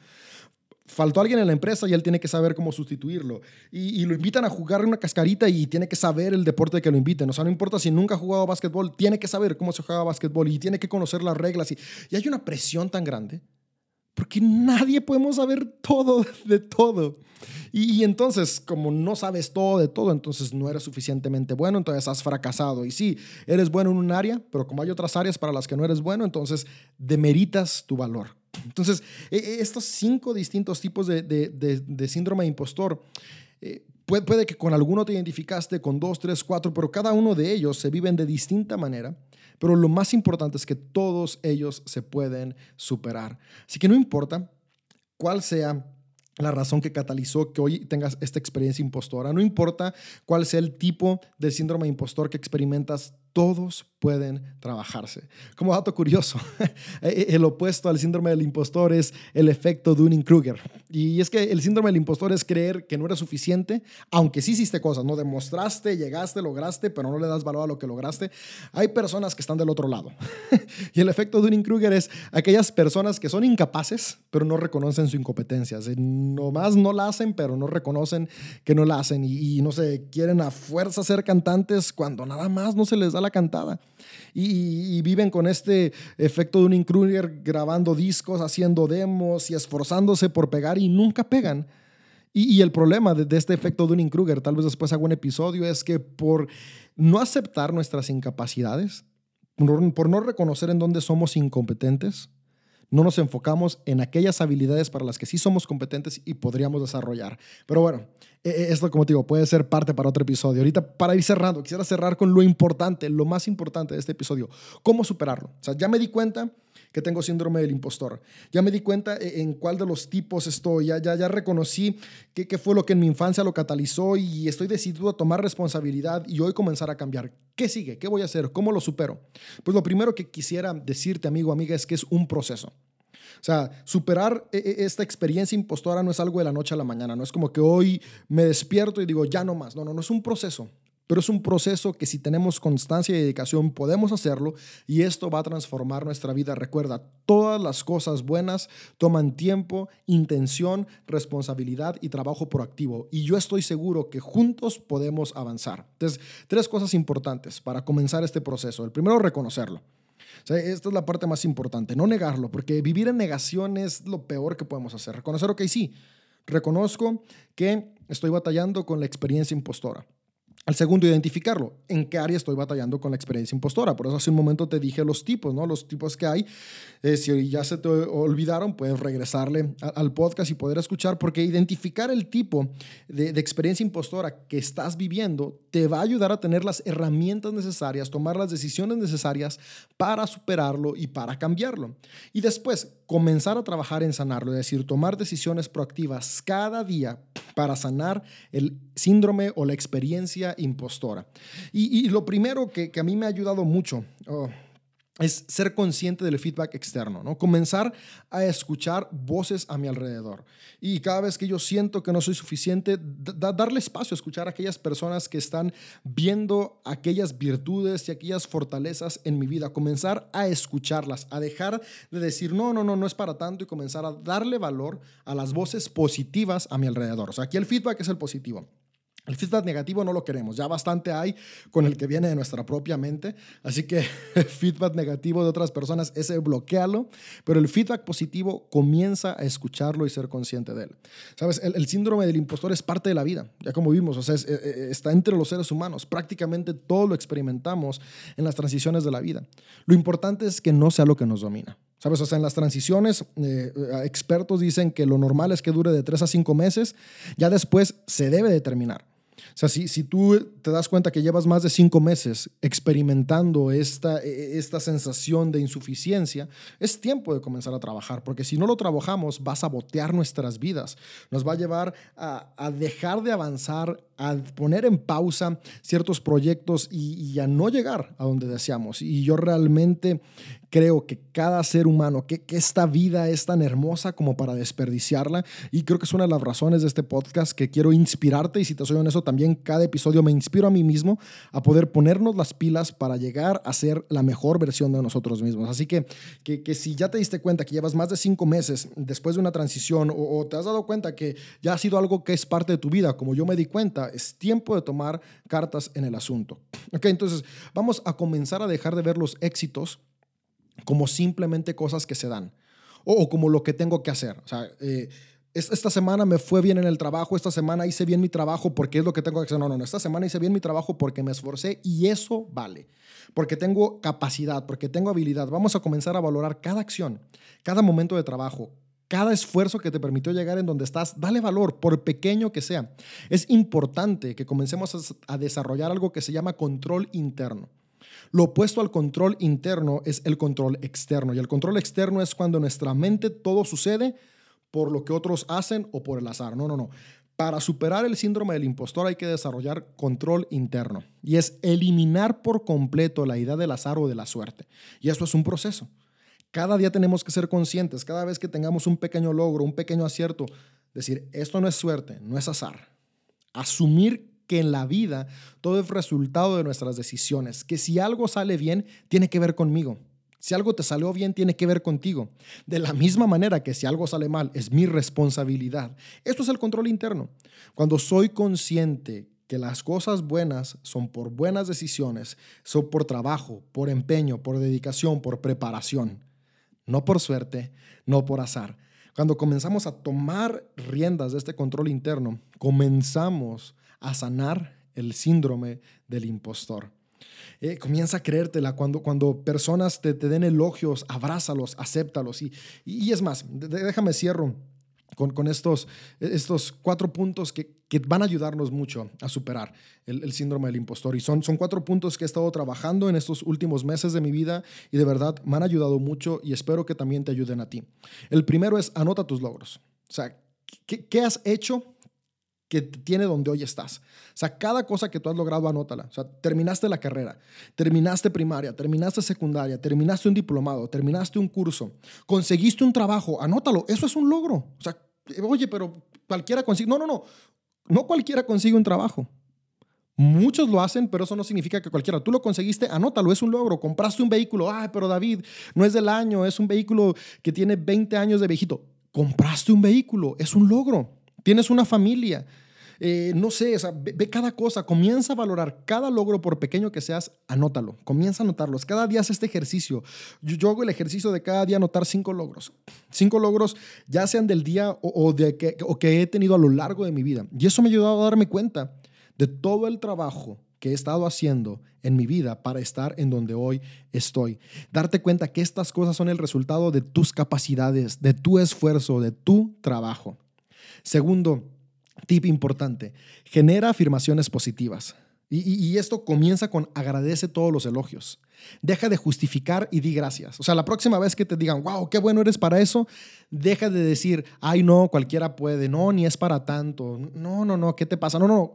[SPEAKER 1] Faltó alguien en la empresa y él tiene que saber cómo sustituirlo. Y, lo invitan a jugar una cascarita y tiene que saber el deporte que lo inviten. O sea, no importa si nunca ha jugado básquetbol, tiene que saber cómo se juega básquetbol y tiene que conocer las reglas. Y hay una presión tan grande porque nadie podemos saber todo de todo. Y, entonces, como no sabes todo de todo, entonces no eres suficientemente bueno, entonces has fracasado. Y sí, eres bueno en un área, pero como hay otras áreas para las que no eres bueno, entonces demeritas tu valor. Entonces, e, e, estos cinco distintos tipos de, de, de, síndrome de impostor, eh, Puede, que con alguno te identificaste, con dos, tres, cuatro, pero cada uno de ellos se viven de distinta manera. Pero lo más importante es que todos ellos se pueden superar. Así que no importa cuál sea la razón que catalizó que hoy tengas esta experiencia impostora. No importa cuál sea el tipo de síndrome impostor que experimentas, todos pueden trabajarse. Como dato curioso, e, e, el opuesto al síndrome del impostor es el efecto Dunning-Kruger. Y es que el síndrome del impostor es creer que no eres suficiente, aunque sí hiciste cosas, no demostraste, llegaste, lograste, pero no le das valor a lo que lograste. Hay personas que están del otro lado. y el efecto Dunning-Kruger es aquellas personas que son incapaces, pero no reconocen su incompetencia. nomás no la hacen, pero no reconocen que no la hacen. Y, y no sé, quieren a fuerza ser cantantes cuando nada más no se les da la cantada. Y, viven con este efecto de un Kruger grabando discos, haciendo demos y esforzándose por pegar y nunca pegan. Y, el problema de, este efecto de un Kruger, tal vez después hago un episodio, es que por no aceptar nuestras incapacidades, por no reconocer en dónde somos incompetentes, no nos enfocamos en aquellas habilidades para las que sí somos competentes y podríamos desarrollar. Pero bueno, e, e, esto como te digo, puede ser parte para otro episodio. Ahorita para ir cerrando, quisiera cerrar con lo importante, lo más importante de este episodio, cómo superarlo. O sea, ya me di cuenta que tengo síndrome del impostor. Ya me di cuenta e, en cuál de los tipos estoy, ya, ya, ya reconocí qué, qué fue lo que en mi infancia lo catalizó y estoy decidido a tomar responsabilidad y hoy comenzar a cambiar. ¿Qué sigue? ¿Qué voy a hacer? ¿Cómo lo supero? Pues lo primero que quisiera decirte, amigo, amiga, es que es un proceso. O sea, superar e, e, esta experiencia impostora no es algo de la noche a la mañana, no es como que hoy me despierto y digo, ya no más. No, no, no es un proceso. Pero es un proceso que si tenemos constancia y dedicación podemos hacerlo y esto va a transformar nuestra vida. Recuerda, todas las cosas buenas toman tiempo, intención, responsabilidad y trabajo proactivo. Y yo estoy seguro que juntos podemos avanzar. Entonces, tres cosas importantes para comenzar este proceso. El primero, reconocerlo esta es la parte más importante, no negarlo, porque vivir en negación es lo peor que podemos hacer. Reconocer, ok, sí, reconozco que estoy batallando con la experiencia impostora. Al segundo, identificarlo. ¿En qué área estoy batallando con la experiencia impostora? Por eso hace un momento te dije los tipos, ¿no? Los tipos que hay. Eh, si ya se te olvidaron, puedes regresarle al podcast y poder escuchar, porque identificar el tipo de, de, experiencia impostora que estás viviendo te va a ayudar a tener las herramientas necesarias, tomar las decisiones necesarias para superarlo y para cambiarlo. Y después, comenzar a trabajar en sanarlo, es decir, tomar decisiones proactivas cada día para sanar el síndrome o la experiencia impostora. Y, lo primero que, a mí me ha ayudado mucho, oh, es ser consciente del feedback externo, ¿no? Comenzar a escuchar voces a mi alrededor. Y cada vez que yo siento que no soy suficiente, darle espacio a escuchar a aquellas personas que están viendo aquellas virtudes y aquellas fortalezas en mi vida. Comenzar a escucharlas, a dejar de decir, no, no, no, no es para tanto y comenzar a darle valor a las voces positivas a mi alrededor. O sea, aquí el feedback es el positivo. El feedback negativo no lo queremos, ya bastante hay con el que viene de nuestra propia mente, así que el feedback negativo de otras personas, ese bloquealo, pero el feedback positivo comienza a escucharlo y ser consciente de él. Sabes, el, síndrome del impostor es parte de la vida, ya como vimos, o sea, eh, eh, está entre los seres humanos, prácticamente todo lo experimentamos en las transiciones de la vida. Lo importante es que no sea lo que nos domina. ¿Sabes? O sea, en las transiciones, eh, expertos dicen que lo normal es que dure de tres a cinco meses, ya después se debe determinar. Sea, si, si tú te das cuenta que llevas más de cinco meses experimentando esta, e, e, esta sensación de insuficiencia, es tiempo de comenzar a trabajar, porque si no lo trabajamos, va a sabotear nuestras vidas, nos va a llevar a, a dejar de avanzar, a poner en pausa ciertos proyectos y, y, a no llegar a donde deseamos. Y yo realmente creo que cada ser humano, que, que, esta vida es tan hermosa como para desperdiciarla. Y creo que es una de las razones de este podcast que quiero inspirarte. Y si te soy honesto, también cada episodio me inspiro a mí mismo a poder ponernos las pilas para llegar a ser la mejor versión de nosotros mismos. Así que, que, que si ya te diste cuenta que llevas más de cinco meses después de una transición o, o te has dado cuenta que ya ha sido algo que es parte de tu vida, como yo me di cuenta, es tiempo de tomar cartas en el asunto. Ok, entonces vamos a comenzar a dejar de ver los éxitos como simplemente cosas que se dan o, como lo que tengo que hacer. O sea, eh, esta semana me fue bien en el trabajo, esta semana hice bien mi trabajo porque es lo que tengo que hacer. No, no, no, esta semana hice bien mi trabajo porque me esforcé y eso vale, porque tengo capacidad, porque tengo habilidad. Vamos a comenzar a valorar cada acción, cada momento de trabajo, cada esfuerzo que te permitió llegar en donde estás, dale valor, por pequeño que sea. Es importante que comencemos a desarrollar algo que se llama control interno. Lo opuesto al control interno es el control externo. Y el control externo es cuando en nuestra mente todo sucede por lo que otros hacen o por el azar. No, no, no. Para superar el síndrome del impostor hay que desarrollar control interno. Y es eliminar por completo la idea del azar o de la suerte. Y esto es un proceso. Cada día tenemos que ser conscientes, cada vez que tengamos un pequeño logro, un pequeño acierto, decir, esto no es suerte, no es azar. Asumir que en la vida todo es resultado de nuestras decisiones, que si algo sale bien, tiene que ver conmigo. Si algo te salió bien, tiene que ver contigo. De la misma manera que si algo sale mal, es mi responsabilidad. Esto es el control interno. Cuando soy consciente que las cosas buenas son por buenas decisiones, son por trabajo, por empeño, por dedicación, por preparación no por suerte, no por azar. Cuando comenzamos a tomar riendas de este control interno, comenzamos a sanar el síndrome del impostor. Eh, comienza a creértela cuando, cuando personas te, den elogios, abrázalos, acéptalos. Y, y es más, déjame cierro con, estos, estos cuatro puntos que, van a ayudarnos mucho a superar el, síndrome del impostor. Y son, son cuatro puntos que he estado trabajando en estos últimos meses de mi vida y de verdad me han ayudado mucho y espero que también te ayuden a ti. El primero es anota tus logros. O sea, ¿qué, qué has hecho que tiene donde hoy estás. O sea, cada cosa que tú has logrado, anótala. O sea, terminaste la carrera, terminaste primaria, terminaste secundaria, terminaste un diplomado, terminaste un curso, conseguiste un trabajo, anótalo. Eso es un logro. O sea, oye, pero cualquiera consigue. No, no, no. No cualquiera consigue un trabajo. Muchos lo hacen, pero eso no significa que cualquiera. Tú lo conseguiste, anótalo, es un logro. Compraste un vehículo, ay, pero David, no es del año, es un vehículo que tiene 20 años de viejito. Compraste un vehículo, es un logro tienes una familia, eh, no sé, ve, cada cosa, comienza a valorar cada logro, por pequeño que seas, anótalo, comienza a anotarlos. Cada día haz este ejercicio. Yo, hago el ejercicio de cada día anotar cinco logros. Cinco logros, ya sean del día o, de que, o que he tenido a lo largo de mi vida. Y eso me ha ayudado a darme cuenta de todo el trabajo que he estado haciendo en mi vida para estar en donde hoy estoy. Darte cuenta que estas cosas son el resultado de tus capacidades, de tu esfuerzo, de tu trabajo. Segundo tip importante, genera afirmaciones positivas. Y, esto comienza con agradece todos los elogios. Deja de justificar y di gracias. O sea, la próxima vez que te digan, wow, qué bueno eres para eso, deja de decir, ay, no, cualquiera puede, no, ni es para tanto, no, no, no, ¿qué te pasa? No, no,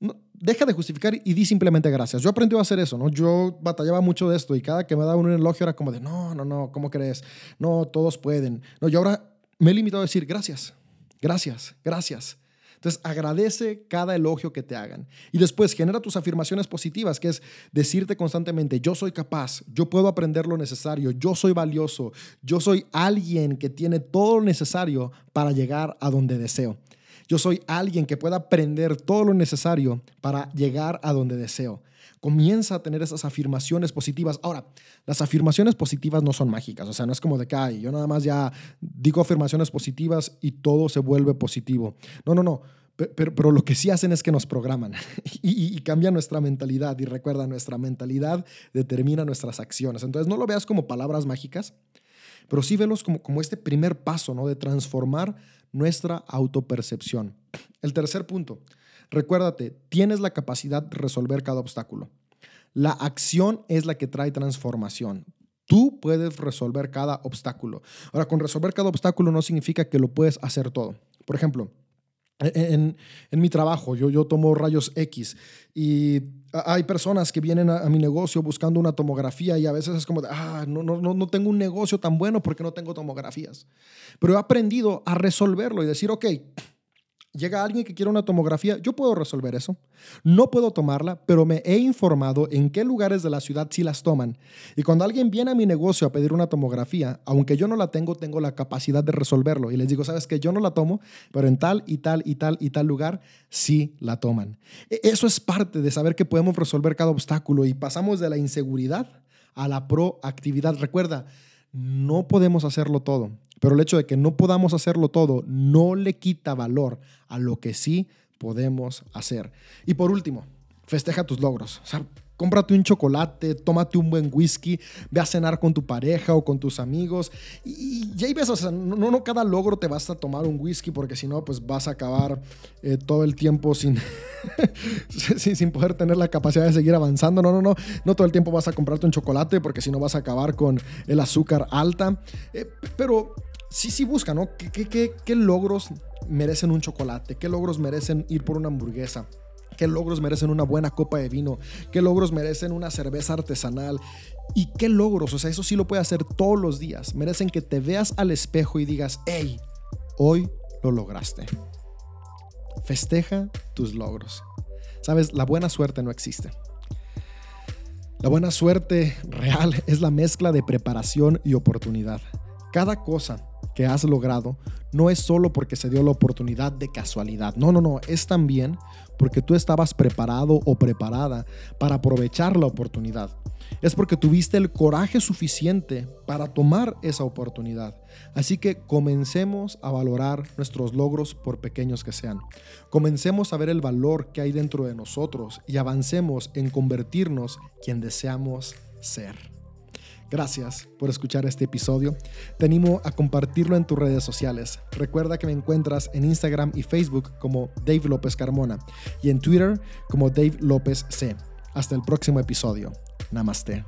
[SPEAKER 1] no. Deja de justificar y di simplemente gracias. Yo aprendí a hacer eso, ¿no? Yo batallaba mucho de esto y cada que me daba un elogio era como de, no, no, no, ¿cómo crees? No, todos pueden. No, yo ahora me he limitado a decir gracias. Gracias, gracias. Entonces agradece cada elogio que te hagan. Y después genera tus afirmaciones positivas, que es decirte constantemente, yo soy capaz, yo puedo aprender lo necesario, yo soy valioso, yo soy alguien que tiene todo lo necesario para llegar a donde deseo. Yo soy alguien que pueda aprender todo lo necesario para llegar a donde deseo comienza a tener esas afirmaciones positivas. Ahora, las afirmaciones positivas no son mágicas, o sea, no es como de que, yo nada más ya digo afirmaciones positivas y todo se vuelve positivo. No, no, no. Pero, pero, lo que sí hacen es que nos programan y, y, cambian nuestra mentalidad. Y recuerda, nuestra mentalidad determina nuestras acciones. Entonces, no lo veas como palabras mágicas, pero sí velos como, como este primer paso ¿no? de transformar nuestra autopercepción. El tercer punto, Recuérdate, tienes la capacidad de resolver cada obstáculo. La acción es la que trae transformación. Tú puedes resolver cada obstáculo. Ahora, con resolver cada obstáculo no significa que lo puedes hacer todo. Por ejemplo, en, mi trabajo, yo, yo tomo rayos X y hay personas que vienen a, mi negocio buscando una tomografía y a veces es como, de, ah, no, no, no tengo un negocio tan bueno porque no tengo tomografías. Pero he aprendido a resolverlo y decir, ok, llega alguien que quiere una tomografía, yo puedo resolver eso. No puedo tomarla, pero me he informado en qué lugares de la ciudad sí las toman. Y cuando alguien viene a mi negocio a pedir una tomografía, aunque yo no la tengo, tengo la capacidad de resolverlo. Y les digo, sabes que yo no la tomo, pero en tal y tal y tal y tal lugar sí la toman. E, eso es parte de saber que podemos resolver cada obstáculo y pasamos de la inseguridad a la proactividad. Recuerda, no podemos hacerlo todo, pero el hecho de que no podamos hacerlo todo no le quita valor a lo que sí podemos hacer. Y por último, festeja tus logros. O sea, cómprate un chocolate, tómate un buen whisky, ve a cenar con tu pareja o con tus amigos. Y, ya ves, o sea, no, no cada logro te vas a tomar un whisky porque si no, pues vas a acabar eh, todo el tiempo sin, sin, sin, poder tener la capacidad de seguir avanzando. No, no, no, no todo el tiempo vas a comprarte un chocolate porque si no vas a acabar con el azúcar alta. Eh, pero sí, sí busca, ¿no? ¿Qué, qué, qué logros merecen un chocolate? ¿Qué logros merecen ir por una hamburguesa? ¿Qué logros merecen una buena copa de vino? ¿Qué logros merecen una cerveza artesanal? ¿Y qué logros? O sea, eso sí lo puede hacer todos los días. Merecen que te veas al espejo y digas, hey, hoy lo lograste. Festeja tus logros. Sabes, la buena suerte no existe. La buena suerte real es la mezcla de preparación y oportunidad. Cada cosa que has logrado no es solo porque se dio la oportunidad de casualidad. No, no, no, es también porque tú estabas preparado o preparada para aprovechar la oportunidad. Es porque tuviste el coraje suficiente para tomar esa oportunidad. Así que comencemos a valorar nuestros logros por pequeños que sean. Comencemos a ver el valor que hay dentro de nosotros y avancemos en convertirnos quien deseamos ser. Gracias por escuchar este episodio. Te animo a compartirlo en tus redes sociales. Recuerda que me encuentras en Instagram y Facebook como Dave López Carmona y en Twitter como Dave López C. Hasta el próximo episodio. Namaste.